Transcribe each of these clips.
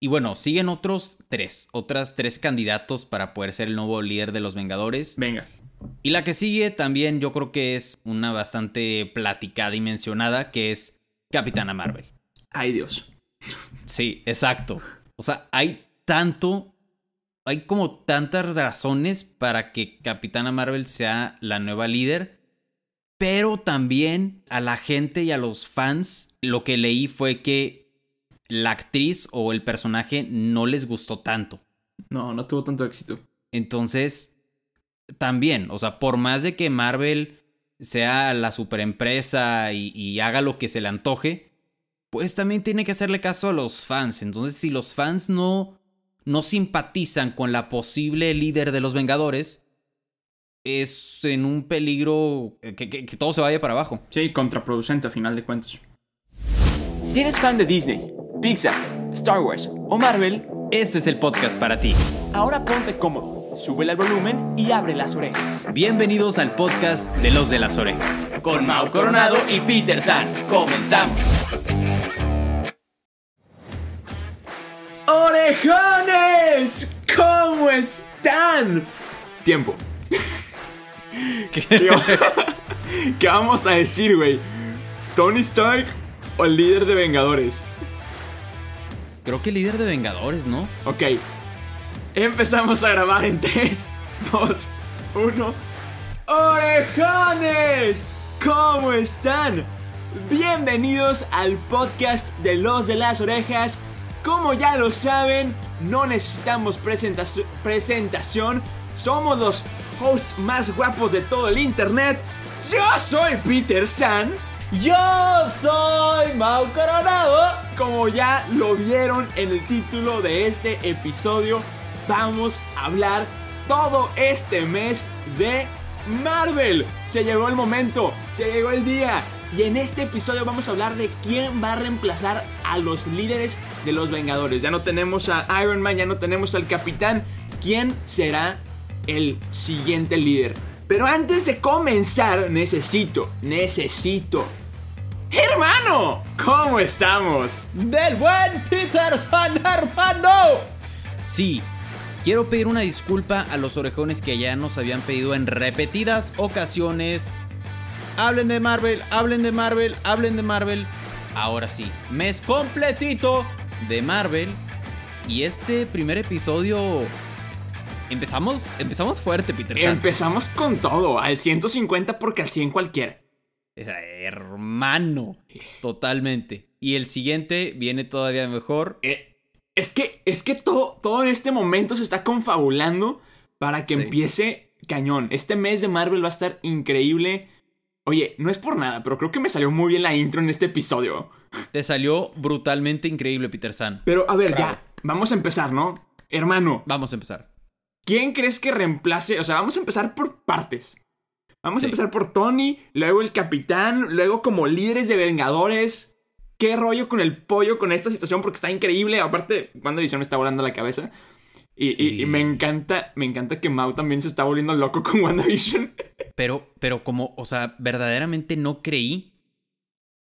Y bueno, siguen otros tres, otras tres candidatos para poder ser el nuevo líder de los Vengadores. Venga. Y la que sigue también yo creo que es una bastante platicada y mencionada, que es Capitana Marvel. Ay Dios. Sí, exacto. O sea, hay tanto, hay como tantas razones para que Capitana Marvel sea la nueva líder, pero también a la gente y a los fans lo que leí fue que la actriz o el personaje no les gustó tanto. No, no tuvo tanto éxito. Entonces, también, o sea, por más de que Marvel sea la superempresa y, y haga lo que se le antoje, pues también tiene que hacerle caso a los fans. Entonces, si los fans no, no simpatizan con la posible líder de los Vengadores, es en un peligro que, que, que todo se vaya para abajo. Sí, contraproducente a final de cuentas. Si eres fan de Disney, Pixar, Star Wars o Marvel, Este es el podcast para ti. ahora ponte cómodo, súbele al volumen y abre las orejas. Bienvenidos al podcast de los de las orejas. Con Mau Coronado y Peter San, comenzamos. ¡Orejones! ¿Cómo están? Tiempo. ¿Qué, ¿Qué vamos a decir, güey? ¿Tony Stark o el líder de Vengadores? Creo que líder de Vengadores, ¿no? Ok. Empezamos a grabar en 3, 2, 1. ¡Orejones! ¿Cómo están? Bienvenidos al podcast de los de las orejas. Como ya lo saben, no necesitamos presentaci- presentación. Somos los hosts más guapos de todo el internet. Yo soy Peter San. Yo soy Mau Coronado. Como ya lo vieron en el título de este episodio, vamos a hablar todo este mes de Marvel. Se llegó el momento, se llegó el día. Y en este episodio vamos a hablar de quién va a reemplazar a los líderes de los Vengadores. Ya no tenemos a Iron Man, ya no tenemos al Capitán. ¿Quién será el siguiente líder? Pero antes de comenzar, necesito, necesito Hermano, ¿cómo estamos? Del buen Peter San, hermano. Sí, quiero pedir una disculpa a los orejones que ya nos habían pedido en repetidas ocasiones. Hablen de Marvel, hablen de Marvel, hablen de Marvel. Ahora sí, mes completito de Marvel. Y este primer episodio... Empezamos, empezamos fuerte, Peter. San. Empezamos con todo, al 150 porque al 100 cualquiera. Hermano, totalmente. Y el siguiente viene todavía mejor. Eh, es que, es que todo, todo en este momento se está confabulando para que Sí. empiece cañón. Este mes de Marvel va a estar increíble. Oye, no es por nada, pero creo que me salió muy bien la intro en este episodio. Te salió brutalmente increíble, Peter San. Pero a ver, Bravo. ya, vamos a empezar, ¿no? Hermano, Vamos a empezar. ¿Quién crees que reemplace? O sea, vamos a empezar por partes. Vamos Sí. a empezar por Tony, luego el capitán, luego como líderes de Vengadores. ¿Qué rollo con el pollo con esta situación? Porque está increíble. Aparte, WandaVision me está volando la cabeza. Y, y- Sí. y me encanta, me encanta que Mau también se está volviendo loco con WandaVision. Pero, pero como, o sea, verdaderamente no creí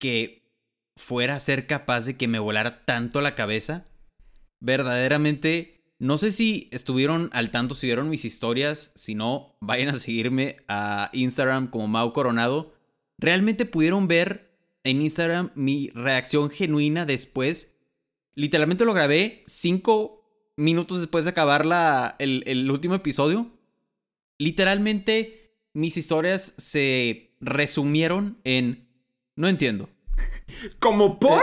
que fuera a ser capaz de que me volara tanto la cabeza. Verdaderamente, no sé si estuvieron al tanto, si vieron mis historias. Si no, vayan a seguirme a Instagram como Mau Coronado. Realmente pudieron ver en Instagram mi reacción genuina después. Literalmente lo grabé cinco minutos después de acabar la, el, el último episodio. Literalmente mis historias se resumieron en... No entiendo. ¿Como por?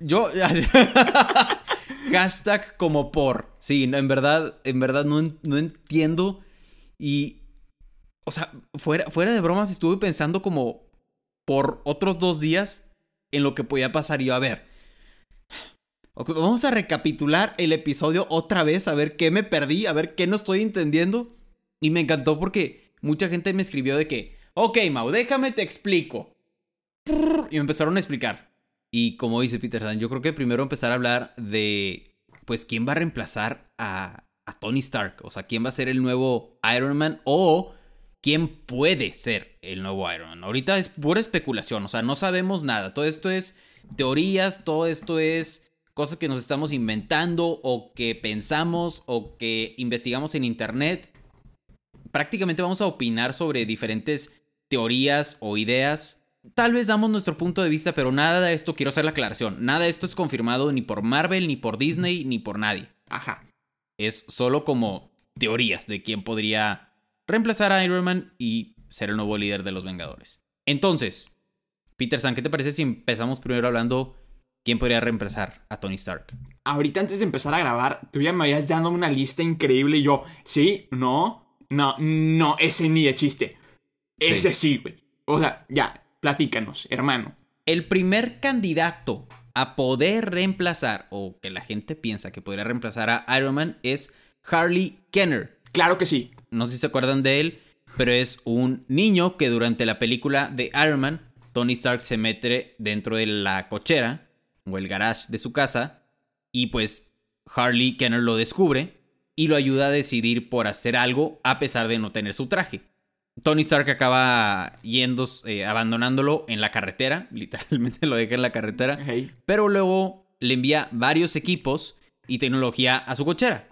Yo... Hashtag como por. Sí, no, en verdad, en verdad no, no entiendo. Y... O sea, fuera, fuera de bromas estuve pensando como por otros dos días en lo que podía pasar. Y yo, a ver, vamos a recapitular el episodio otra vez, a ver qué me perdí, a ver qué no estoy entendiendo. Y me encantó porque mucha gente me escribió de que, ok, Mau, déjame te explico. Y me empezaron a explicar. Y como dice Peter San, yo creo que primero empezar a hablar de, pues, quién va a reemplazar a, a Tony Stark. O sea, quién va a ser el nuevo Iron Man o quién puede ser el nuevo Iron Man. Ahorita es pura especulación, o sea, no sabemos nada. Todo esto es teorías, todo esto es cosas que nos estamos inventando o que pensamos o que investigamos en internet. Prácticamente vamos a opinar sobre diferentes teorías o ideas. Tal vez damos nuestro punto de vista, pero nada de esto, quiero hacer la aclaración, nada de esto es confirmado ni por Marvel, ni por Disney, ni por nadie. Ajá. Es solo como teorías de quién podría reemplazar a Iron Man y ser el nuevo líder de los Vengadores. Entonces, Peter San, ¿qué te parece si empezamos primero hablando quién podría reemplazar a Tony Stark? Ahorita antes de empezar a grabar, tú ya me habías dado una lista increíble y yo, sí, no, no, no, ese ni de chiste. Ese sí, güey. O sea, ya, platícanos, hermano. El primer candidato a poder reemplazar, o que la gente piensa que podría reemplazar a Iron Man, es Harley Kenner. Claro que sí. No sé si se acuerdan de él, pero es un niño que durante la película de Iron Man, Tony Stark se mete dentro de la cochera o el garage de su casa y pues Harley Kenner lo descubre y lo ayuda a decidir por hacer algo a pesar de no tener su traje. Tony Stark acaba yendo, eh, abandonándolo en la carretera, literalmente lo deja en la carretera, Hey. pero luego le envía varios equipos y tecnología a su cochera.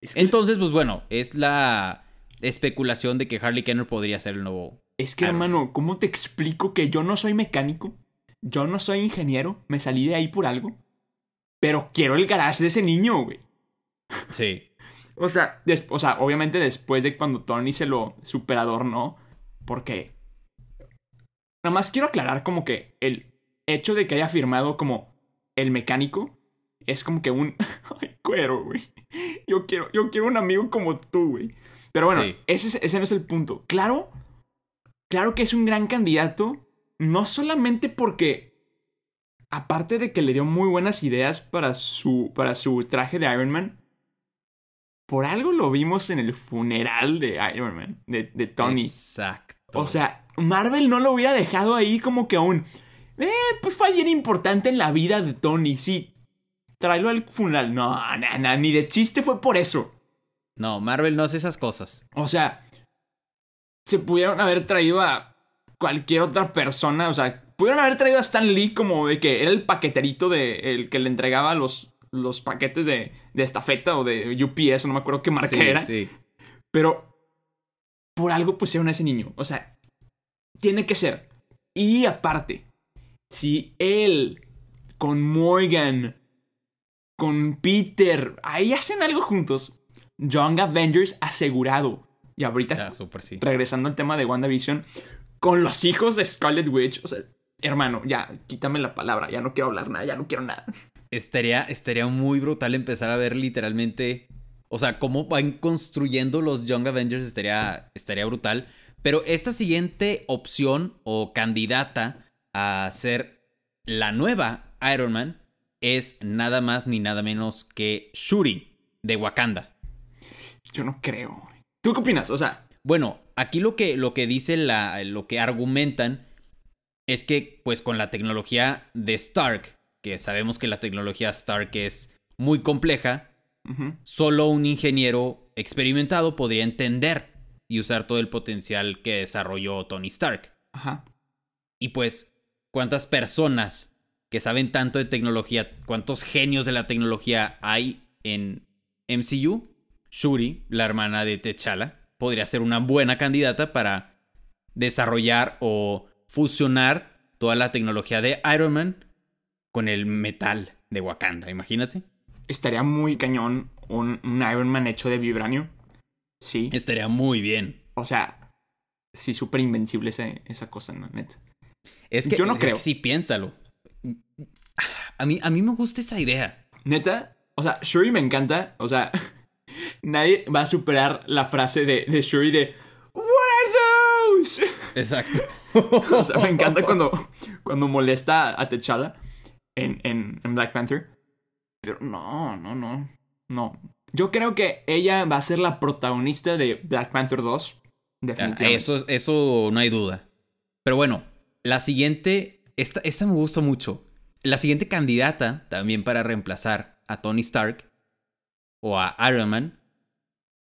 Es que, Entonces, pues bueno, es la especulación de que Harley Kenner podría ser el nuevo. es que, Iron hermano, ¿cómo te explico que yo no soy mecánico? Yo no soy ingeniero, me salí de ahí por algo. Pero quiero el garage de ese niño, güey. Sí. O sea, des- o sea, obviamente después de cuando Tony se lo superadornó, porque... Nada más quiero aclarar como que el hecho de que haya firmado como el mecánico es como que un... Ay, cuero, güey. Yo quiero, yo quiero un amigo como tú, güey. Pero bueno, Sí. ese, es- ese no es el punto. Claro, claro que es un gran candidato, no solamente porque... Aparte de que le dio muy buenas ideas para su, para su traje de Iron Man, por algo lo vimos en el funeral de Iron Man, de, de Tony. Exacto. O sea, Marvel no lo hubiera dejado ahí como que aún. Eh, pues fue alguien importante en la vida de Tony, sí. Tráelo al funeral. No, na, na, ni de chiste fue por eso. No, Marvel no hace esas cosas. O sea, se pudieron haber traído a cualquier otra persona. O sea, pudieron haber traído a Stan Lee como de que era el paqueterito de el que le entregaba los, los paquetes de, de estafeta o de UPS, no me acuerdo qué marca Sí, era. sí. Pero por algo pusieron a ese niño. O sea, tiene que ser. Y aparte, si él con Morgan, con Peter, ahí hacen algo juntos, Young Avengers asegurado. Y ahorita, sí. regresando al tema de WandaVision, con los hijos de Scarlet Witch, o sea, hermano, ya, quítame la palabra, ya no quiero hablar nada, ya no quiero nada. Estaría, estaría muy brutal empezar a ver literalmente. O sea, cómo van construyendo los Young Avengers estaría, estaría brutal. Pero esta siguiente opción o candidata a ser la nueva Iron Man es nada más ni nada menos que Shuri de Wakanda. Yo no creo. ¿Tú qué opinas? O sea, Bueno, aquí lo que, lo que dice la, lo que argumentan es que, pues, con la tecnología de Stark, que sabemos que la tecnología Stark es muy compleja, solo un ingeniero experimentado podría entender y usar todo el potencial que desarrolló Tony Stark. ajá. Y pues, ¿cuántas personas que saben tanto de tecnología, cuántos genios de la tecnología hay en MCU? Shuri, la hermana de T'Challa, podría ser una buena candidata para desarrollar o fusionar toda la tecnología de Iron Man con el metal de Wakanda, imagínate. Estaría muy cañón un, un Iron Man hecho de vibranio. Sí. Estaría muy bien. O sea, sí, súper invencible ese- esa cosa, ¿no? Neta. Es que, Yo no es que creo. sí, piénsalo. A mí, a mí me gusta esa idea. Neta, o sea, Shuri me encanta. O sea, nadie va a superar la frase de, de Shuri de What are those? Exacto. O sea, me encanta cuando, cuando molesta a T'Challa en, en, en Black Panther. Pero no, no, no. No. Yo creo que ella va a ser la protagonista de Black Panther 2. Definitivamente. Eso, eso no hay duda. Pero bueno, la siguiente, esta, esta me gusta mucho. La siguiente candidata también para reemplazar a Tony Stark o a Iron Man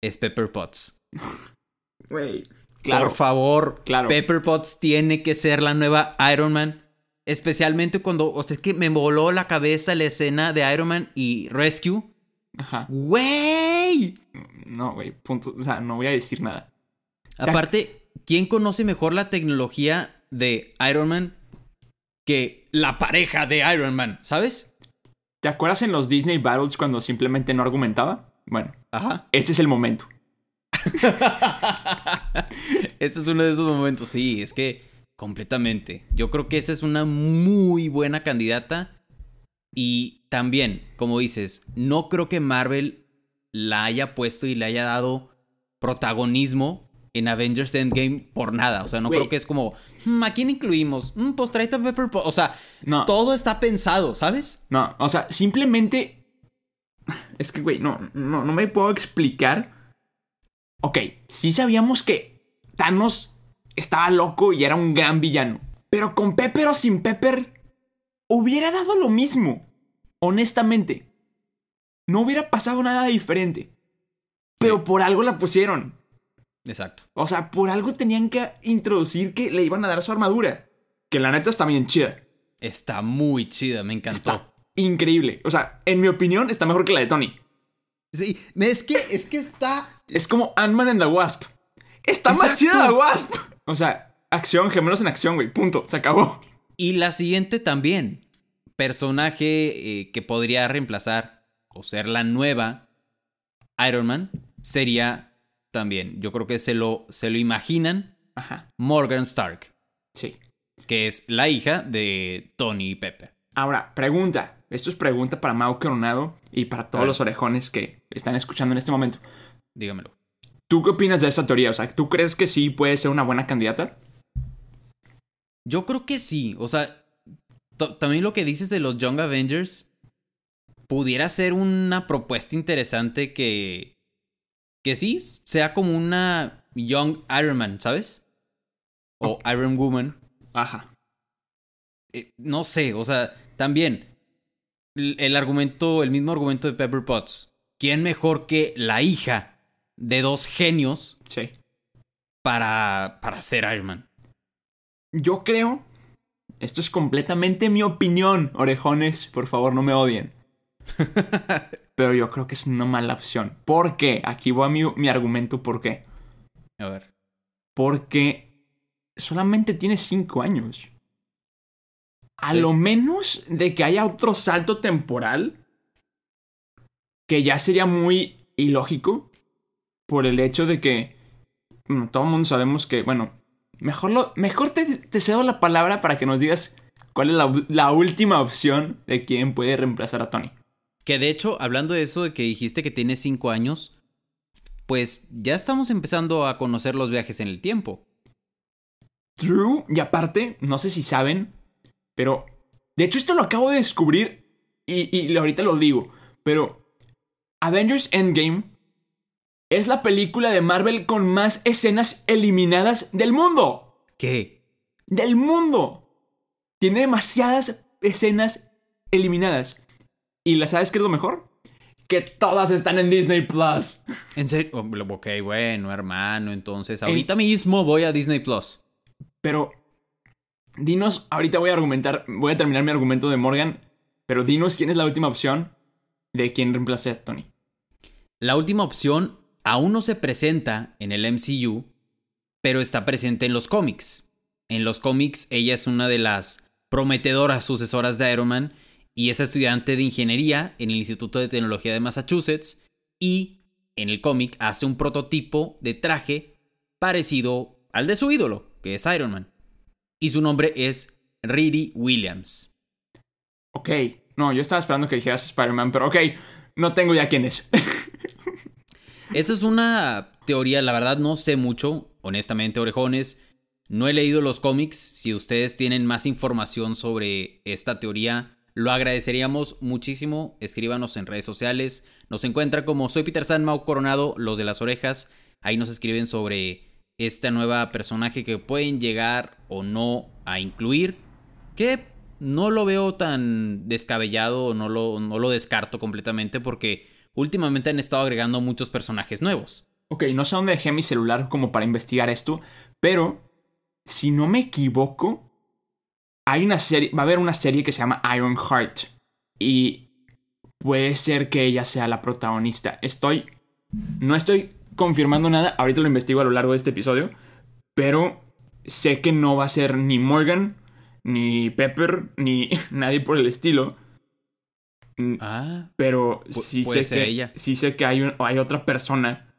es Pepper Potts. Claro. Por favor, claro. Pepper Potts tiene que ser la nueva Iron Man. Especialmente cuando, o sea, es que me voló la cabeza la escena de Iron Man y Rescue. Ajá. ¡Güey! No, güey, punto. O sea, no voy a decir nada. Aparte, ¿quién conoce mejor la tecnología de Iron Man que la pareja de Iron Man? ¿Sabes? ¿Te acuerdas en los Disney Battles cuando simplemente no argumentaba? Bueno, Ajá. este es el momento. Este es uno de esos momentos, sí, es que completamente. Yo creo que esa es una muy buena candidata. Y también, como dices, no creo que Marvel la haya puesto y le haya dado protagonismo en Avengers Endgame por nada. O sea, no creo que es como, "Hmm, ¿a quién incluimos? Mm, pues tráete a Pepper Potts". O sea, No. todo está pensado, ¿sabes? No, o sea, simplemente. Es que, güey, no, no, no me puedo explicar. Ok, sí sabíamos que Thanos estaba loco y era un gran villano. Pero con Pepper o sin Pepper, hubiera dado lo mismo. Honestamente. No hubiera pasado nada diferente. Pero por algo la pusieron. Exacto. O sea, por algo tenían que introducir que le iban a dar su armadura. Que la neta está bien chida. Está muy chida, me encantó. Está increíble. O sea, en mi opinión, está mejor que la de Tony. Sí, es que, es que está... Es como Ant-Man and the Wasp. Está más chida la Wasp. O sea, acción, gemelos en acción, güey. Punto. Se acabó. Y la siguiente también. Personaje eh, que podría reemplazar o ser la nueva Iron Man sería también, yo creo que se lo, se lo imaginan, Ajá. Morgan Stark, Sí. que es la hija de Tony y Pepe. Ahora, pregunta. Esto es pregunta para Mau Coronado y para todos los orejones que están escuchando en este momento. Dígamelo. ¿Tú qué opinas de esta teoría? O sea, ¿tú crees que sí puede ser una buena candidata? Yo creo que sí, o sea, también lo que dices de los Young Avengers pudiera ser una propuesta interesante que que sí sea como una Young Iron Man, ¿sabes? O Iron Woman. Ajá. Eh, no sé, o sea, también el, el argumento, el mismo argumento de Pepper Potts. ¿Quién mejor que la hija de dos genios Sí. para, para ser Iron Man? Yo creo. Esto es completamente mi opinión, orejones. Por favor, no me odien. Pero yo creo que es una mala opción. ¿Por qué? Aquí va mi, mi argumento por qué. A ver. Porque solamente tiene 5 años. A Sí. lo menos de que haya otro salto temporal. Que ya sería muy ilógico. Por el hecho de que. bueno, todo el mundo sabemos que. Bueno. Mejor, lo, mejor te, te cedo la palabra para que nos digas cuál es la, la última opción de quién puede reemplazar a Tony. Que de hecho, hablando de eso de que dijiste que tiene cinco años, pues ya estamos empezando a conocer los viajes en el tiempo. True. Y aparte, no sé si saben, pero de hecho esto lo acabo de descubrir y, y ahorita lo digo, pero Avengers Endgame es la película de Marvel con más escenas eliminadas del mundo. ¿Qué? Del mundo. Tiene demasiadas escenas eliminadas. ¿Y la sabes qué es lo mejor? Que todas están en Disney Plus. ¿En serio? Oh, Ok, bueno, hermano, entonces ahorita mismo voy a Disney Plus. Pero dinos, ahorita voy a argumentar, voy a terminar mi argumento de Morgan, pero dinos quién es la última opción de quién reemplace a Tony. La última opción aún no se presenta en el MCU, pero está presente en los cómics. En los cómics ella es una de las prometedoras sucesoras de Iron Man y es estudiante de ingeniería en el Instituto de Tecnología de Massachusetts y en el cómic hace un prototipo de traje parecido al de su ídolo, que es Iron Man. Y su nombre es Riri Williams. Ok, no, yo estaba esperando que dijeras Spider-Man, pero ok, no tengo ya quién es. Esta es una teoría, la verdad no sé mucho, honestamente, orejones. No he leído los cómics. Si ustedes tienen más información sobre esta teoría, lo agradeceríamos muchísimo. Escríbanos en redes sociales. Nos encuentra como soy Peter San Mau Coronado, los de las orejas. Ahí nos escriben sobre esta nueva personaje que pueden llegar o no a incluir. Que no lo veo tan descabellado o no lo, no lo descarto completamente porque últimamente han estado agregando muchos personajes nuevos. ok, no sé dónde dejé mi celular como para investigar esto, pero si no me equivoco, hay una serie, va a haber una serie que se llama Iron Heart y puede ser que ella sea la protagonista. Estoy, no estoy confirmando nada, ahorita lo investigo a lo largo de este episodio, pero sé que no va a ser ni Morgan, ni Pepper, ni nadie por el estilo. Mm, Ah, Pero sí puede sé ser que ella. sí sé que hay, un- hay otra persona.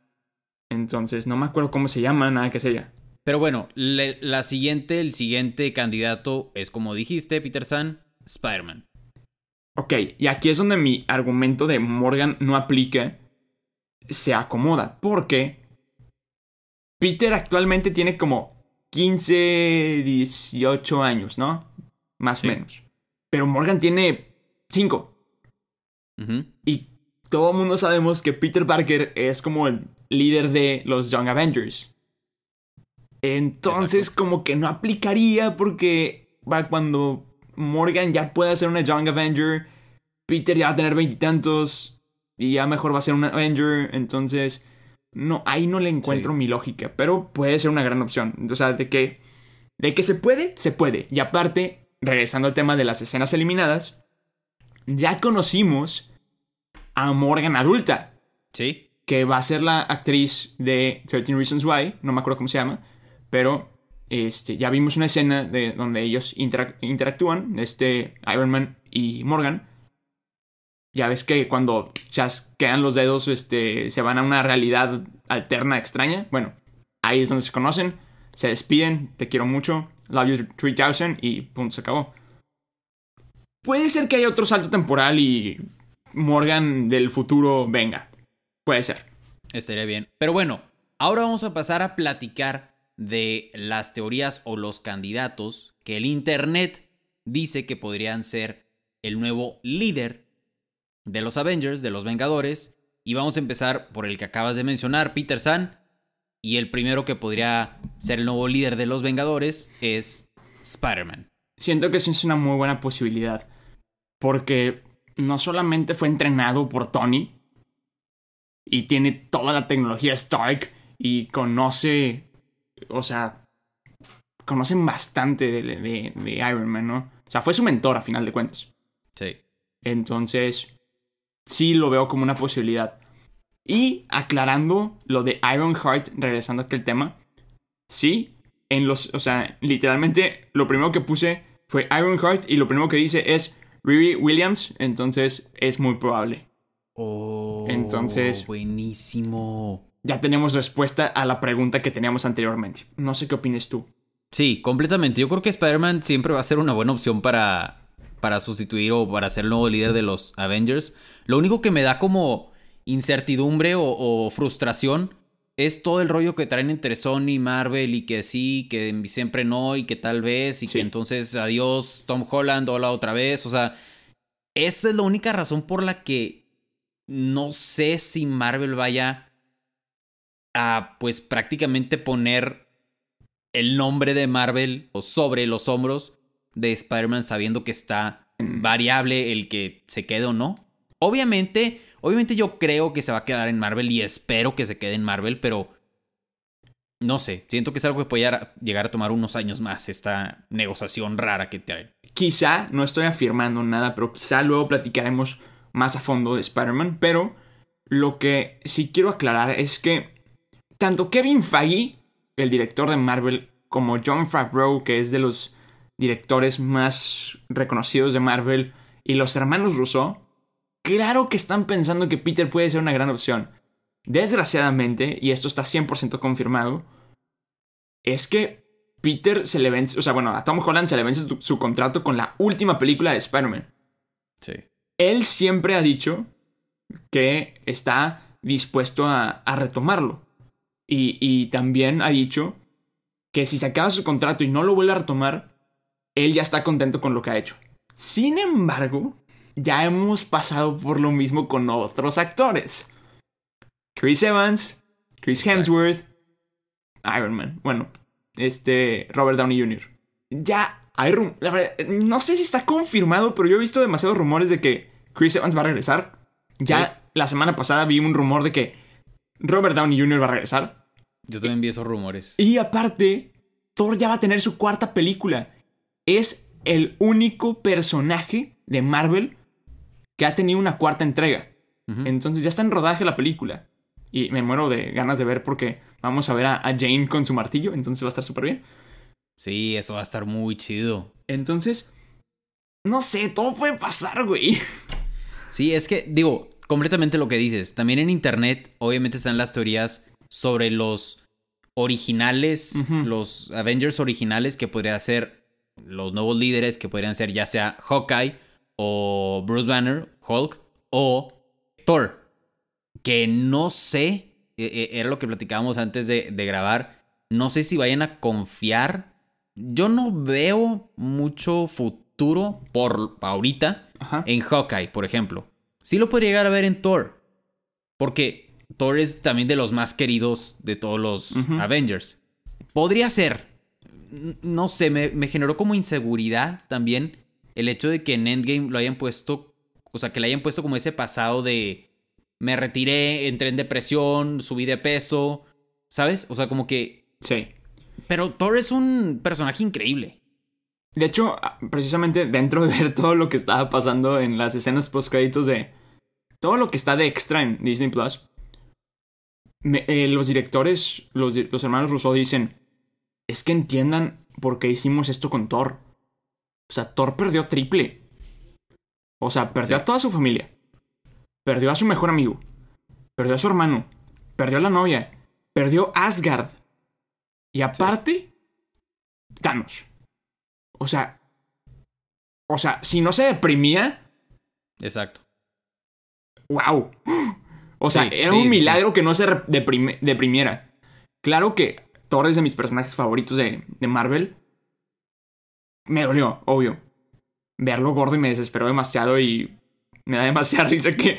Entonces, no me acuerdo cómo se llama, nada que es ella. pero bueno, le- la siguiente, el siguiente candidato es como dijiste, Peter San, Spider-Man. Ok, y aquí es donde mi argumento de Morgan no aplica, se acomoda, porque Peter actualmente tiene como 15, 18 años, ¿no? Más o Sí. menos. Pero Morgan tiene 5. Y todo el mundo sabemos que Peter Parker es como el líder de los Young Avengers. Entonces, como que no aplicaría porque va cuando Morgan ya pueda ser una Young Avenger, Peter ya va a tener veintitantos y, ya mejor va a ser un Avenger. Entonces, no, ahí no le encuentro Sí. mi lógica, pero puede ser una gran opción. O sea, de que, de que se puede, se puede. Y aparte, regresando al tema de las escenas eliminadas, ya conocimos a Morgan adulta, Sí, que va a ser la actriz de 13 Reasons Why, no me acuerdo cómo se llama, pero este, ya vimos una escena de donde ellos interac- interactúan, este Iron Man y Morgan. Ya ves que cuando chasquean los dedos, este, se van a una realidad alterna, extraña. Bueno, ahí es donde se conocen, se despiden, te quiero mucho, love you 3000 y punto, se acabó. Puede ser que haya otro salto temporal y Morgan del futuro venga. Puede ser. estaría bien. Pero bueno, ahora vamos a pasar a platicar de las teorías o los candidatos que el Internet dice que podrían ser el nuevo líder de los Avengers, de los Vengadores. Y vamos a empezar por el que acabas de mencionar, Peter San. Y el primero que podría ser el nuevo líder de los Vengadores es Spider-Man. Siento que sí es una muy buena posibilidad. Porque no solamente fue entrenado por Tony. Y tiene toda la tecnología Stark. Y conoce. O sea. Conocen bastante de, de- de Iron Man, ¿no? O sea, fue su mentor a final de cuentas. Sí. Entonces, sí lo veo como una posibilidad. Y aclarando lo de Ironheart, regresando a aquel tema, sí, en los, o sea, literalmente lo primero que puse fue Ironheart y lo primero que dice es Riri Williams, entonces es muy probable. Oh, Entonces- Buenísimo. Ya tenemos respuesta a la pregunta que teníamos anteriormente. No sé qué opines tú. Sí, completamente. Yo creo que Spider-Man siempre va a ser una buena opción para, para sustituir o para ser el nuevo líder de los Avengers. Lo único que me da como incertidumbre o, o frustración es todo el rollo que traen entre Sony y Marvel y que sí, que siempre no y que tal vez y Sí. que entonces adiós Tom Holland, hola otra vez. O sea, esa es la única razón por la que no sé si Marvel vaya a pues prácticamente poner el nombre de Marvel o sobre los hombros de Spider-Man sabiendo que está variable el que se quede o no. Obviamente, obviamente yo creo que se va a quedar en Marvel y espero que se quede en Marvel, pero no sé, siento que es algo que puede llegar a- tomar unos años más esta negociación rara que traen. Quizá, no estoy afirmando nada, pero quizá luego platicaremos más a fondo de Spider-Man. Pero lo que sí quiero aclarar es que tanto Kevin Feige, el director de Marvel, como John Favreau, que es de los directores más reconocidos de Marvel, y los hermanos Russo, claro que están pensando que Peter puede ser una gran opción. Desgraciadamente, y esto está 100% confirmado, es que Peter se le vence, o sea, bueno, a Tom Holland se le vence su, su contrato con la última película de Spider-Man. Sí. Él siempre ha dicho que está dispuesto a, a retomarlo. Y, y también ha dicho que si se acaba su contrato y no lo vuelve a retomar, él ya está contento con lo que ha hecho. Sin embargo, ya hemos pasado por lo mismo con otros actores. Chris Evans, Chris Hemsworth, Iron Man. Bueno, este Robert Downey Jr. Ya hay la verdad, no sé si está confirmado, pero yo he visto demasiados rumores de que Chris Evans va a regresar. Ya la semana pasada vi un rumor de que Robert Downey Jr. va a regresar. Yo también vi esos rumores. Y aparte, Thor ya va a tener su cuarta película. Es el único personaje de Marvel que ha tenido una cuarta entrega. Entonces ya está en rodaje la película. Y me muero de ganas de ver porque vamos a ver a, a Jane con su martillo. Entonces va a estar súper bien. Sí, eso va a estar muy chido. Entonces, no sé, todo puede pasar, güey. Sí, es que, digo, completamente lo que dices. También en internet, obviamente, están las teorías sobre los originales, los Avengers originales, que podrían ser los nuevos líderes, que podrían ser ya sea Hawkeye o Bruce Banner, Hulk, o Thor. Que no sé, e- e- era lo que platicábamos antes de, de grabar, no sé si vayan a confiar. Yo no veo mucho futuro por ahorita Ajá. en Hawkeye, por ejemplo. Sí lo podría llegar a ver en Thor. Porque Thor es también de los más queridos de todos los. Avengers. Podría ser. No sé, me, me generó como inseguridad también el hecho de que en Endgame lo hayan puesto. O sea, que le hayan puesto como ese pasado de. Me retiré, entré en depresión, subí de peso. ¿Sabes? O sea, como que. Sí. Pero Thor es un personaje increíble. De hecho, ah, precisamente dentro de ver todo lo que estaba pasando en las escenas post créditos de todo lo que está de extra en Disney Plus, me- eh, los directores, los, los hermanos Rousseau dicen, es que entiendan por qué hicimos esto con Thor. O sea, Thor perdió triple. O sea, perdió Sí. a toda su familia. Perdió a su mejor amigo. Perdió a su hermano. Perdió a la novia. Perdió Asgard. Y aparte, Thanos. O sea. O sea, si no se deprimía, Exacto. wow. O sea, Sí, era un milagro que no se deprimiera. Claro que Thor es de mis personajes favoritos de, de Marvel. Me dolió, obvio. Verlo gordo y me desesperó demasiado y me da demasiada risa que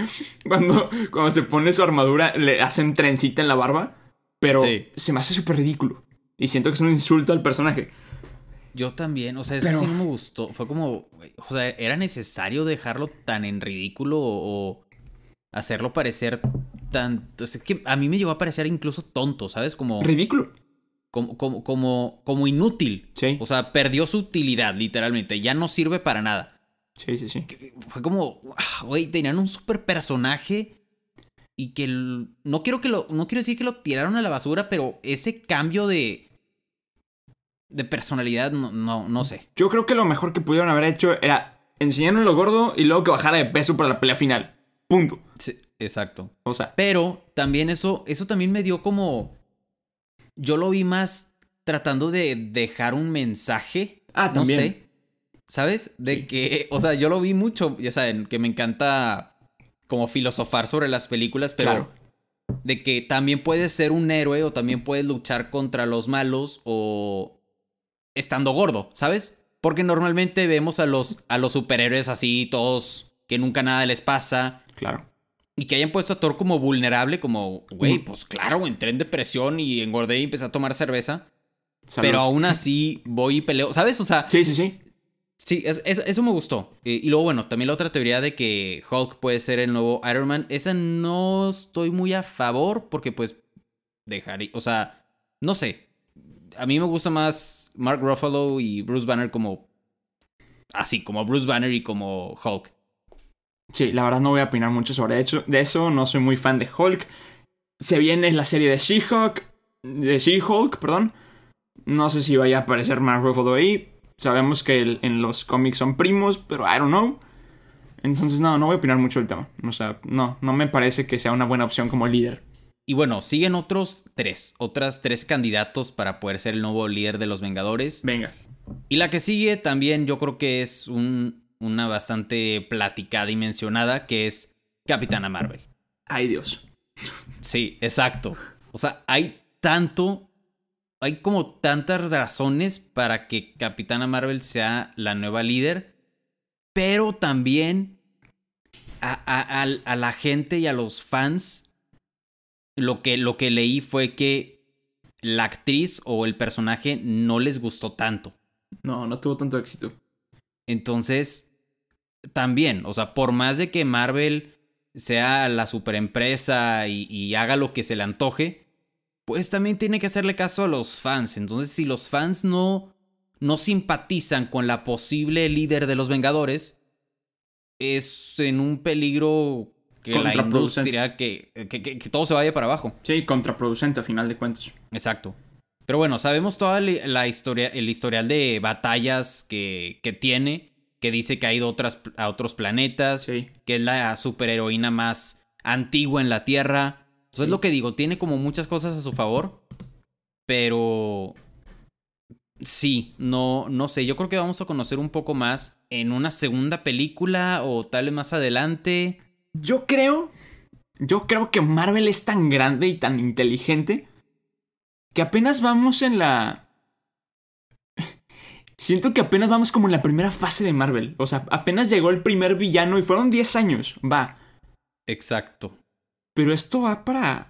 cuando, cuando se pone su armadura le hacen trencita en la barba. Pero Sí. se me hace súper ridículo. Y siento que es un insulto al personaje. Yo también, o sea, eso Pero- sí no me gustó. Fue como, o sea, ¿era necesario dejarlo tan en ridículo o, hacerlo parecer tan... o sea, que a mí me llegó a parecer incluso tonto, ¿sabes? Como, Ridículo. Como, como, como, como inútil. Sí. O sea, perdió su utilidad, literalmente. Ya no sirve para nada. Sí, sí, sí. Fue como, ah, güey, tenían un super personaje y que el- no quiero que lo, no quiero decir que lo tiraron a la basura, pero ese cambio de de personalidad, no, no, no sé. Yo creo que lo mejor que pudieron haber hecho era enseñarnos lo gordo y luego que bajara de peso para la pelea final. Punto. Sí, exacto. O sea, Pero también eso, eso también me dio como. Yo lo vi más tratando de dejar un mensaje. Ah, No también. sé. ¿Sabes? De Sí. que. O sea, yo lo vi mucho. Ya saben, que me encanta como filosofar sobre las películas, pero. Claro. De que también puedes ser un héroe o también puedes luchar contra los malos o. estando gordo, ¿sabes? Porque normalmente vemos a los, a los superhéroes así, todos que nunca nada les pasa. claro. Y que hayan puesto a Thor como vulnerable, como, güey, pues claro, entré en depresión y engordé y empecé a tomar cerveza. Salud. Pero aún así voy y peleo, ¿sabes? O sea, Sí, sí, sí. sí, es- es- eso me gustó. Y luego, bueno, también la otra teoría de que Hulk puede ser el nuevo Iron Man, esa no estoy muy a favor porque pues dejaría, o sea, no sé. A mí me gusta más Mark Ruffalo y Bruce Banner como así, como Bruce Banner y como Hulk. Sí, la verdad no voy a opinar mucho sobre hecho, de eso. No soy muy fan de Hulk. Se viene la serie de She-Hulk. De She-Hulk, perdón. No sé si vaya a aparecer Mark Ruffalo ahí. Sabemos que el- en los cómics son primos, pero I don't know. Entonces, no, no voy a opinar mucho del tema. O sea, no, no me parece que sea una buena opción como líder. Y bueno, siguen otros tres, otras tres candidatos para poder ser el nuevo líder de los Vengadores. Venga. Y la que sigue también yo creo que es un- una bastante platicada y mencionada, que es Capitana Marvel. Ay, Dios. Sí, exacto. O sea, hay tanto, hay como tantas razones para que Capitana Marvel sea la nueva líder, pero también a, a- la gente y a los fans, lo que, lo que leí fue que la actriz o el personaje no les gustó tanto. No, no tuvo tanto éxito. Entonces, también, o sea, por más de que Marvel sea la superempresa y, y haga lo que se le antoje, pues también tiene que hacerle caso a los fans. Entonces, si los fans no, no simpatizan con la posible líder de los Vengadores, es en un peligro que la industria, que, que, que- que todo se vaya para abajo. Sí, contraproducente a final de cuentas. Exacto. Pero bueno, sabemos toda la historia, el historial de batallas que, que tiene, que dice que ha ido a otras, a otros planetas, Sí. que es la superheroína más antigua en la Tierra. Entonces Sí. lo que digo, tiene como muchas cosas a su favor, pero sí, no, no sé, yo creo que vamos a conocer un poco más en una segunda película o tal vez más adelante. Yo creo. Yo creo que Marvel es tan grande y tan inteligente. Que apenas vamos en la. Siento que apenas vamos como en la primera fase de Marvel. O sea, apenas llegó el primer villano y fueron 10 años. Va. Exacto. Pero esto va para.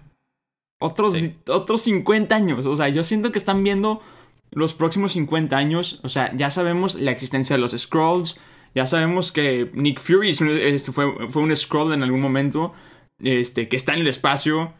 Otros, Sí. otros 50 años. O sea, yo siento que están viendo los próximos 50 años. O sea, ya sabemos la existencia de los Scrolls. Ya sabemos que Nick Fury este, fue, fue un Scroll en algún momento. Este, que está en el espacio.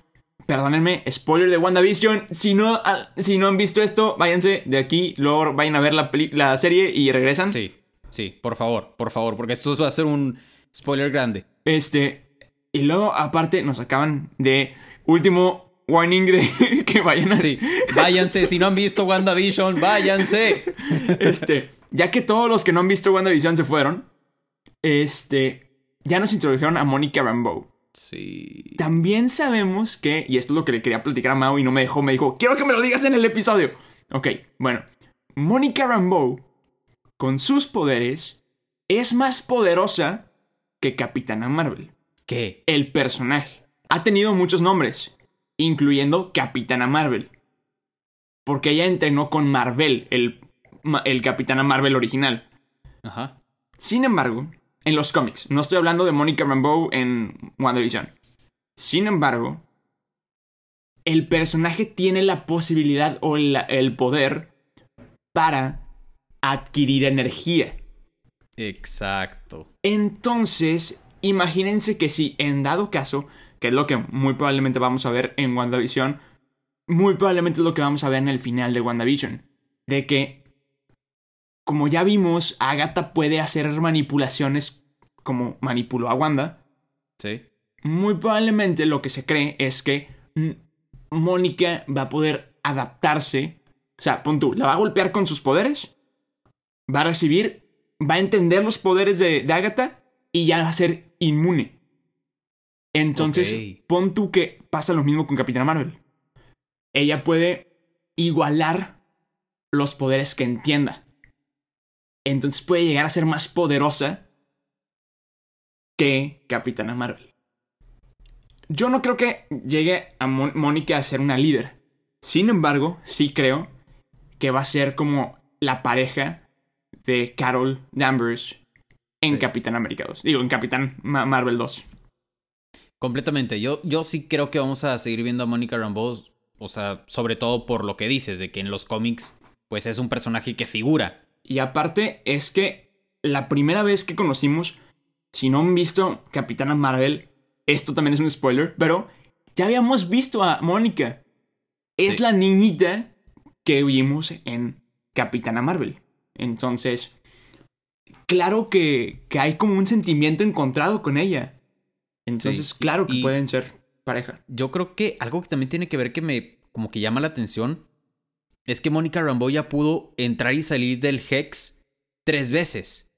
Perdónenme, spoiler de WandaVision. Si no, ah, si no han visto esto, váyanse de aquí. Luego vayan a ver la, peli- la serie y regresan. Sí, sí, por favor, por favor, porque esto va a ser un spoiler grande. Este. Y luego, aparte, nos acaban de. Último warning de que vayan a. Sí, váyanse, si no han visto WandaVision, váyanse. Este. Ya que todos los que no han visto WandaVision se fueron. Este. Ya nos introdujeron a Mónica Rambeau. Sí. También sabemos que. Y esto es lo que le quería platicar a Mao y no me dejó. Me dijo: Quiero que me lo digas en el episodio. Ok, bueno. Mónica Rambeau. Con sus poderes. Es más poderosa que Capitana Marvel. ¿Qué? El personaje ha tenido muchos nombres, incluyendo Capitana Marvel. Porque ella entrenó con Marvel, el, el Capitana Marvel original. Ajá. Sin embargo, en los cómics, no estoy hablando de Monica Rambeau en WandaVision. Sin embargo, el personaje tiene la posibilidad o la- el poder para adquirir energía. Exacto. Entonces, imagínense que si en dado caso, que es lo que muy probablemente vamos a ver en WandaVision, muy probablemente es lo que vamos a ver en el final de WandaVision, de que, como ya vimos, Agatha puede hacer manipulaciones como manipuló a Wanda, Sí. muy probablemente lo que se cree es que Mónica va a poder adaptarse. O sea, pon tú, la va a golpear con sus poderes, va a recibir, va a entender los poderes de, de Agatha y ya va a ser inmune. Entonces, pon tú que pasa lo mismo con Capitana Marvel. Ella puede igualar los poderes que entienda. Entonces puede llegar a ser más poderosa que Capitana Marvel. Yo no creo que llegue a Mon- Mónica a ser una líder. Sin embargo, sí creo que va a ser como la pareja de Carol Danvers en Sí. Capitán América 2. Digo, en Capitán Ma- Marvel 2. Completamente. Yo, yo sí creo que vamos a seguir viendo a Mónica Rambeau. O sea, sobre todo por lo que dices, de que en los cómics, pues es un personaje que figura. Y aparte es que la primera vez que conocimos, si no han visto Capitana Marvel, esto también es un spoiler, pero ya habíamos visto a Mónica. Es Sí. la niñita que vimos en Capitana Marvel. Entonces, claro que, que hay como un sentimiento encontrado con ella. Entonces, Sí, claro que y- pueden ser pareja. Yo creo que algo que también tiene que ver que me como que llama la atención es que Mónica Rambeau ya pudo entrar y salir del Hex tres veces.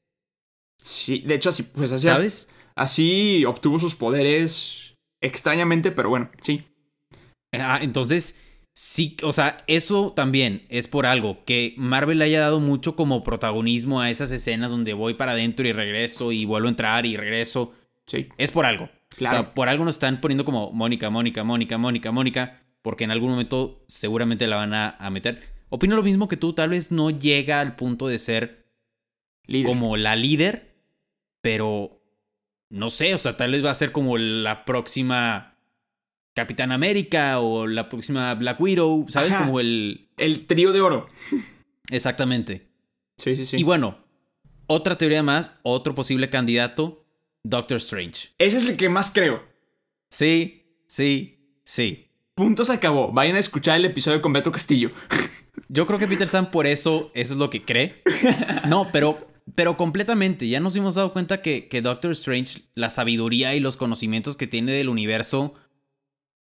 Sí, de hecho, así, pues así, ¿Sabes? así obtuvo sus poderes extrañamente, pero bueno, sí. Ah, entonces, sí, o sea, eso también es por algo, que Marvel le haya dado mucho como protagonismo a esas escenas donde voy para adentro y regreso y vuelvo a entrar y regreso. Sí, Es por algo. Claro. O sea, por algo nos están poniendo como Mónica, Mónica, Mónica, Mónica, Mónica, porque en algún momento seguramente la van a, a meter. Opino lo mismo que tú, tal vez no llega al punto de ser líder. como la líder, pero no sé, o sea, tal vez va a ser como la próxima Capitán América o la próxima Black Widow, ¿sabes? Ajá. Como el... El trío de oro. Exactamente. Sí, sí, sí. Y bueno, otra teoría más, otro posible candidato, Doctor Strange. Ese es el que más creo. Sí, sí, sí. Punto se acabó. Vayan a escuchar el episodio con Beto Castillo. Yo creo que Peter Sam por eso, eso es lo que cree. No, pero, pero completamente. Ya nos hemos dado cuenta que, que Doctor Strange, la sabiduría y los conocimientos que tiene del universo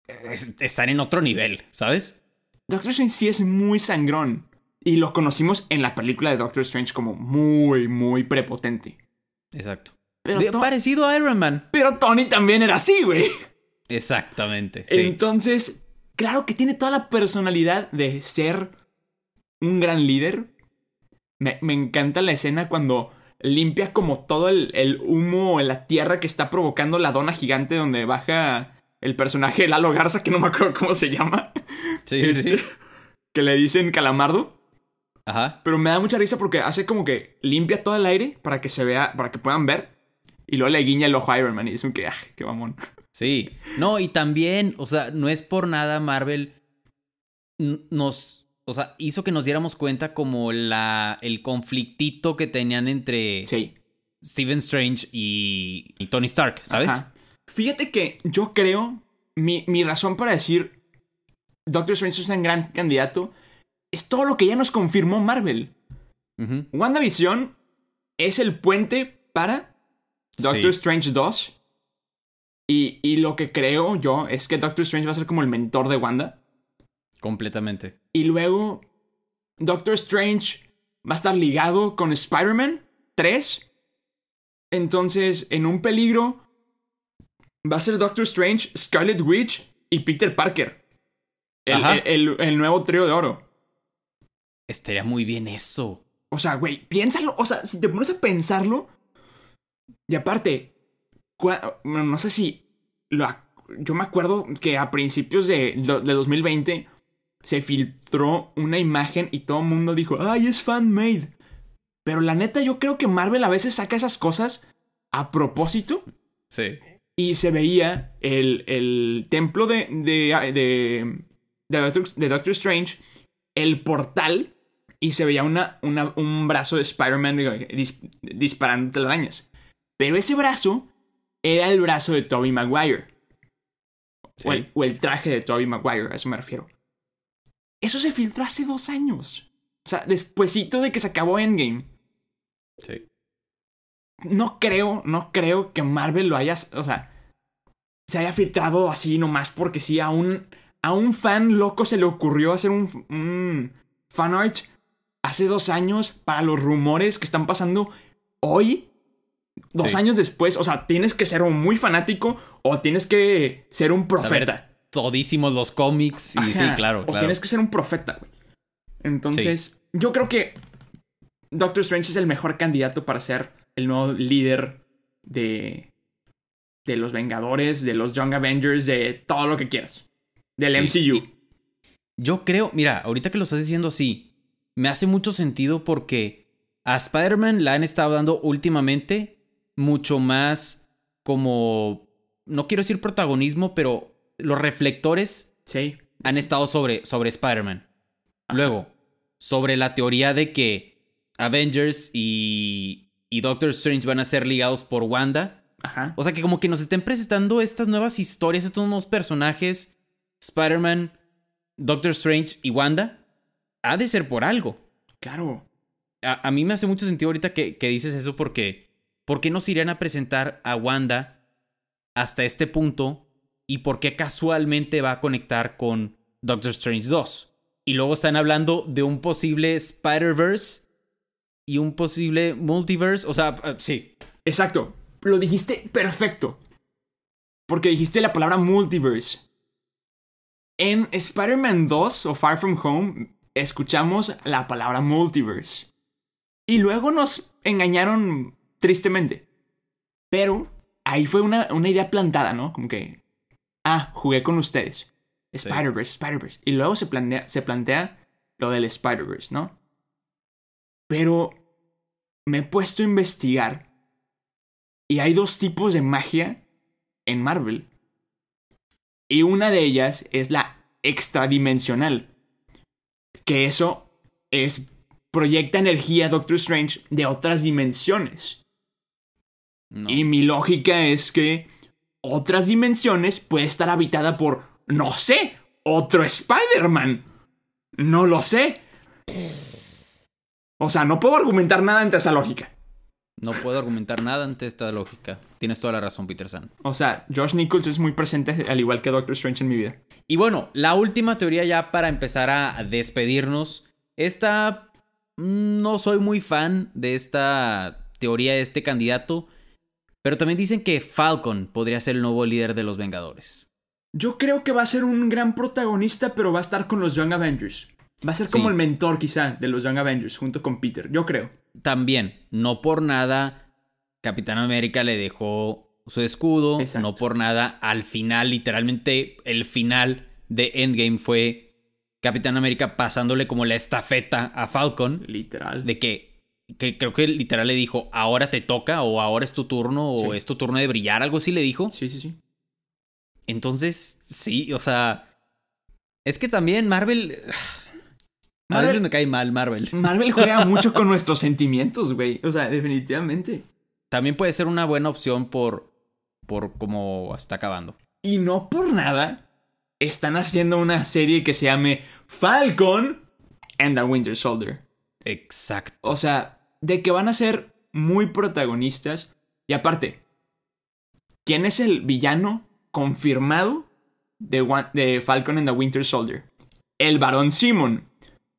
es- están en otro nivel, ¿sabes? Doctor Strange sí es muy sangrón. Y lo conocimos en la película de Doctor Strange como muy, muy prepotente. Exacto. Pero, De- parecido a Iron Man. pero Tony también era así, güey. Exactamente. Sí. Entonces, claro que tiene toda la personalidad de ser un gran líder. Me, me encanta la escena cuando limpia como todo el, el humo en la tierra que está provocando la dona gigante donde baja el personaje de Lalo Garza, que no me acuerdo cómo se llama, Sí, sí, sí. Este- que le dicen calamardo. Ajá. Pero me da mucha risa porque hace como que limpia todo el aire para que se vea, para que puedan ver. Y luego le guiña el ojo a Iron Man y un que, ah, qué mamón. Sí. No, y también, o sea, no es por nada Marvel nos, o sea, hizo que nos diéramos cuenta como la, el conflictito que tenían entre Sí. Stephen Strange y, y Tony Stark, ¿sabes? Ajá. Fíjate que yo creo, mi, mi razón para decir Doctor Strange es un gran candidato es todo lo que ya nos confirmó Marvel. Ujú. WandaVision es el puente para Doctor Sí. Strange 2. Y, y lo que creo yo es que Doctor Strange va a ser como el mentor de Wanda. Completamente. Y luego Doctor Strange va a estar ligado con Spider-Man 3. Entonces, en un peligro va a ser Doctor Strange, Scarlet Witch y Peter Parker. El, Ajá. el- el- el nuevo trío de oro. Estaría muy bien eso. O sea, güey, piénsalo. O sea, si te pones a pensarlo. Y aparte, no sé si. Lo, yo me acuerdo que a principios de, de 2020 se filtró una imagen y todo el mundo dijo: ¡Ay, es fan-made! Pero la neta, yo creo que Marvel a veces saca esas cosas a propósito. Sí. Y se veía el, el templo de, de, de, de Doctor, de Doctor Strange, el portal, y se veía una, una- un brazo de Spider-Man dis- disparando telarañas. Pero ese brazo era el brazo de Tobey Maguire. Sí. O, el, o el traje de Tobey Maguire, a eso me refiero. Eso se filtró hace dos años. O sea, despuesito de que se acabó Endgame Sí. no creo, no creo que Marvel lo haya, o sea, se haya filtrado así nomás porque sí, a un, a un fan loco se le ocurrió hacer un, un fanart hace dos años para los rumores que están pasando hoy, dos Sí. años después, o sea, tienes que ser un muy fanático o tienes que ser un profeta. Saber todísimos los cómics. Y sí, claro, O tienes que ser un profeta, güey. Entonces, yo creo que Doctor Strange es el mejor candidato para ser el nuevo líder de. de los Vengadores, de los Young Avengers, de todo lo que quieras. Del Sí, MCU. y- Yo creo, mira, ahorita que lo estás diciendo así, me hace mucho sentido porque a Spider-Man le han estado dando últimamente mucho más como, no quiero decir protagonismo, pero los reflectores Sí. han estado sobre, sobre Spider-Man. Luego, sobre la teoría de que Avengers y, y Doctor Strange van a ser ligados por Wanda. Ajá. O sea, que como que nos estén presentando estas nuevas historias, estos nuevos personajes, Spider-Man, Doctor Strange y Wanda, ha de ser por algo. Claro. A, a mí me hace mucho sentido ahorita que, que dices eso porque, ¿por qué nos irían a presentar a Wanda hasta este punto? ¿Y por qué casualmente va a conectar con Doctor Strange 2? Y luego están hablando de un posible Spider-Verse y un posible multiverse. O sea, eh, sí. Exacto. Lo dijiste perfecto. Porque dijiste la palabra multiverse. En Spider-Man 2 o Far From Home escuchamos la palabra multiverse. Y luego nos engañaron tristemente. Pero ahí fue una, una idea plantada, ¿no? Como que, ah, jugué con ustedes. Spider-Verse, Spider-Verse. Y luego se plantea, se plantea lo del Spider-Verse, ¿no? Pero me he puesto a investigar y hay dos tipos de magia en Marvel. Y una de ellas es la extradimensional. Que eso es proyecta energía Doctor Strange de otras dimensiones. No. Y mi lógica es que otras dimensiones puede estar habitada por, no sé, otro Spider-Man. No lo sé. O sea, no puedo argumentar nada ante esa lógica. No puedo argumentar nada ante esta lógica. Tienes toda la razón, Peter San. O sea, Josh Nichols es muy presente, al igual que Doctor Strange en mi vida. Y bueno, la última teoría ya para empezar a despedirnos. Esta... mm, No soy muy fan de esta teoría de este candidato. Pero también dicen que Falcon podría ser el nuevo líder de los Vengadores. Yo creo que va a ser un gran protagonista, pero va a estar con los Young Avengers. Va a ser como Sí. el mentor, quizá, de los Young Avengers, junto con Peter. Yo creo. También, no por nada, Capitán América le dejó su escudo. Exacto. No por nada, al final, literalmente, el final de Endgame fue Capitán América pasándole como la estafeta a Falcon. Literal. De que, que creo que literal le dijo, ahora te toca, o ahora es tu turno, o Sí. es tu turno de brillar, algo así le dijo. Sí, sí, sí. Entonces, sí, o sea. Es que también Marvel. A Marvel- veces me cae mal Marvel. Marvel juega mucho con nuestros sentimientos, güey. O sea, definitivamente. También puede ser una buena opción por. por cómo está acabando. Y no por nada, están haciendo una serie que se llame Falcon and the Winter Soldier. Exacto. O sea, de que van a ser muy protagonistas. Y aparte, ¿quién es el villano confirmado de, de Falcon and the Winter Soldier? El Barón Simon.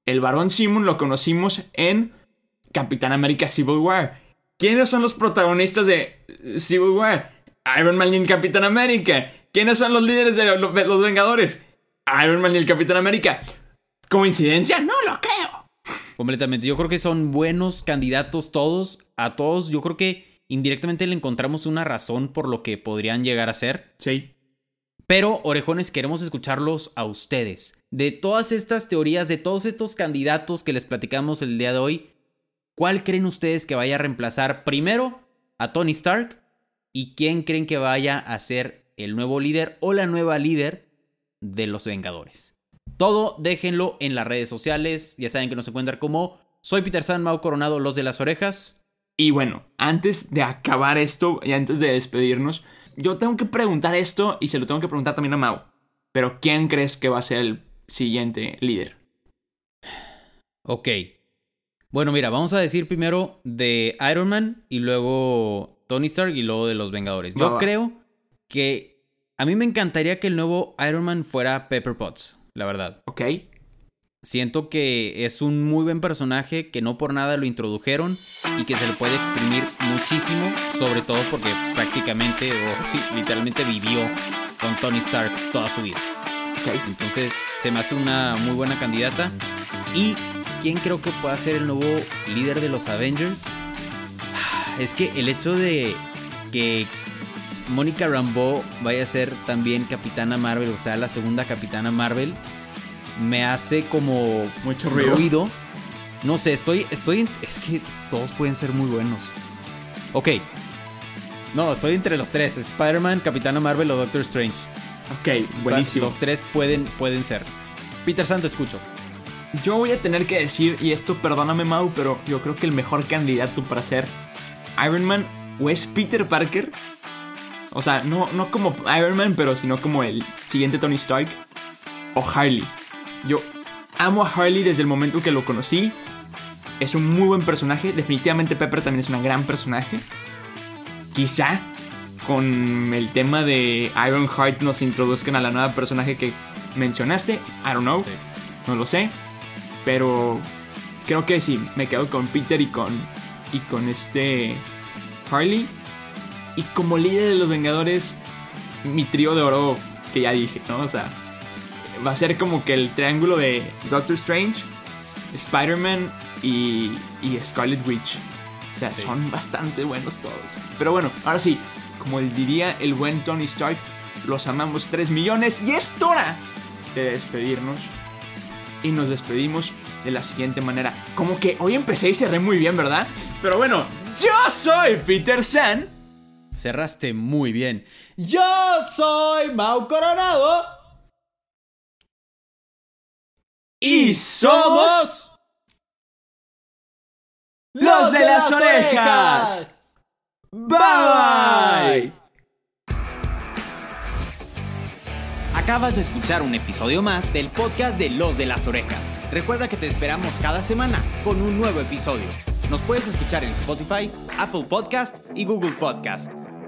El Barón Simon lo conocimos en Capitán América Civil War. ¿Quiénes son los protagonistas de Civil War? Iron Man y el Capitán América. ¿Quiénes son los líderes de lo- de los Vengadores? Iron Man y el Capitán América. ¿Coincidencia? No. Completamente. Yo creo que son buenos candidatos todos. A todos, yo creo que indirectamente le encontramos una razón por lo que podrían llegar a ser. Sí. Pero, orejones, queremos escucharlos a ustedes. De todas estas teorías, de todos estos candidatos que les platicamos el día de hoy, ¿cuál creen ustedes que vaya a reemplazar primero a Tony Stark? ¿Y quién creen que vaya a ser el nuevo líder o la nueva líder de los Vengadores? Todo déjenlo en las redes sociales. Ya saben que nos encuentran como Soy Peter San, Mau Coronado, Los de las Orejas. Y bueno, antes de acabar esto y antes de despedirnos, yo tengo que preguntar esto y se lo tengo que preguntar también a Mau. Pero ¿quién crees que va a ser el siguiente líder? Ok. Bueno, mira, vamos a decir primero de Iron Man y luego Tony Stark y luego de los Vengadores. Yo Va, va. creo que a mí me encantaría que el nuevo Iron Man fuera Pepper Potts, la verdad. ¿Ok? Siento que es un muy buen personaje, que no por nada lo introdujeron y que se le puede exprimir muchísimo, sobre todo porque prácticamente, o sí, literalmente vivió con Tony Stark toda su vida. Ok. Entonces, se me hace una muy buena candidata. ¿Y quién creo que pueda ser el nuevo líder de los Avengers? Es que el hecho de que Mónica Rambeau vaya a ser también Capitana Marvel, o sea, la segunda Capitana Marvel, me hace como Mucho ruido. ruido. No sé, estoy, estoy, es que todos pueden ser muy buenos. Ok. No, estoy entre los tres, Spider-Man, Capitana Marvel o Doctor Strange. Ok, O sea, buenísimo. los tres pueden, pueden ser. Peter San, te escucho. Yo voy a tener que decir, y esto perdóname Mau, pero yo creo que el mejor candidato para ser Iron Man o es Peter Parker. O sea, no, no como Iron Man, pero sino como el siguiente Tony Stark. O Harley. Yo amo a Harley desde el momento que lo conocí. Es un muy buen personaje. Definitivamente Pepper también es una gran personaje. Quizá con el tema de Iron Heart nos introduzcan a la nueva personaje que mencionaste. I don't know. No lo sé. Pero creo que sí, me quedo con Peter y con. Y con este. Harley. Y como líder de los Vengadores, mi trío de oro que ya dije, ¿no? O sea, va a ser como que el triángulo de Doctor Strange, Spider-Man y, y Scarlet Witch. O sea, Sí. son bastante buenos todos. Pero bueno, ahora sí, como él diría el buen Tony Stark, los amamos 3 millones y es hora de despedirnos. Y nos despedimos de la siguiente manera. Como que hoy empecé y cerré muy bien, ¿verdad? Pero bueno, yo soy Peter San. Cerraste muy bien. Yo soy Mau Coronado. Y somos los de las orejas. Bye bye. Acabas de escuchar un episodio más del podcast de Los de las Orejas. Recuerda que te esperamos cada semana con un nuevo episodio. Nos puedes escuchar en Spotify, Apple Podcast y Google Podcast.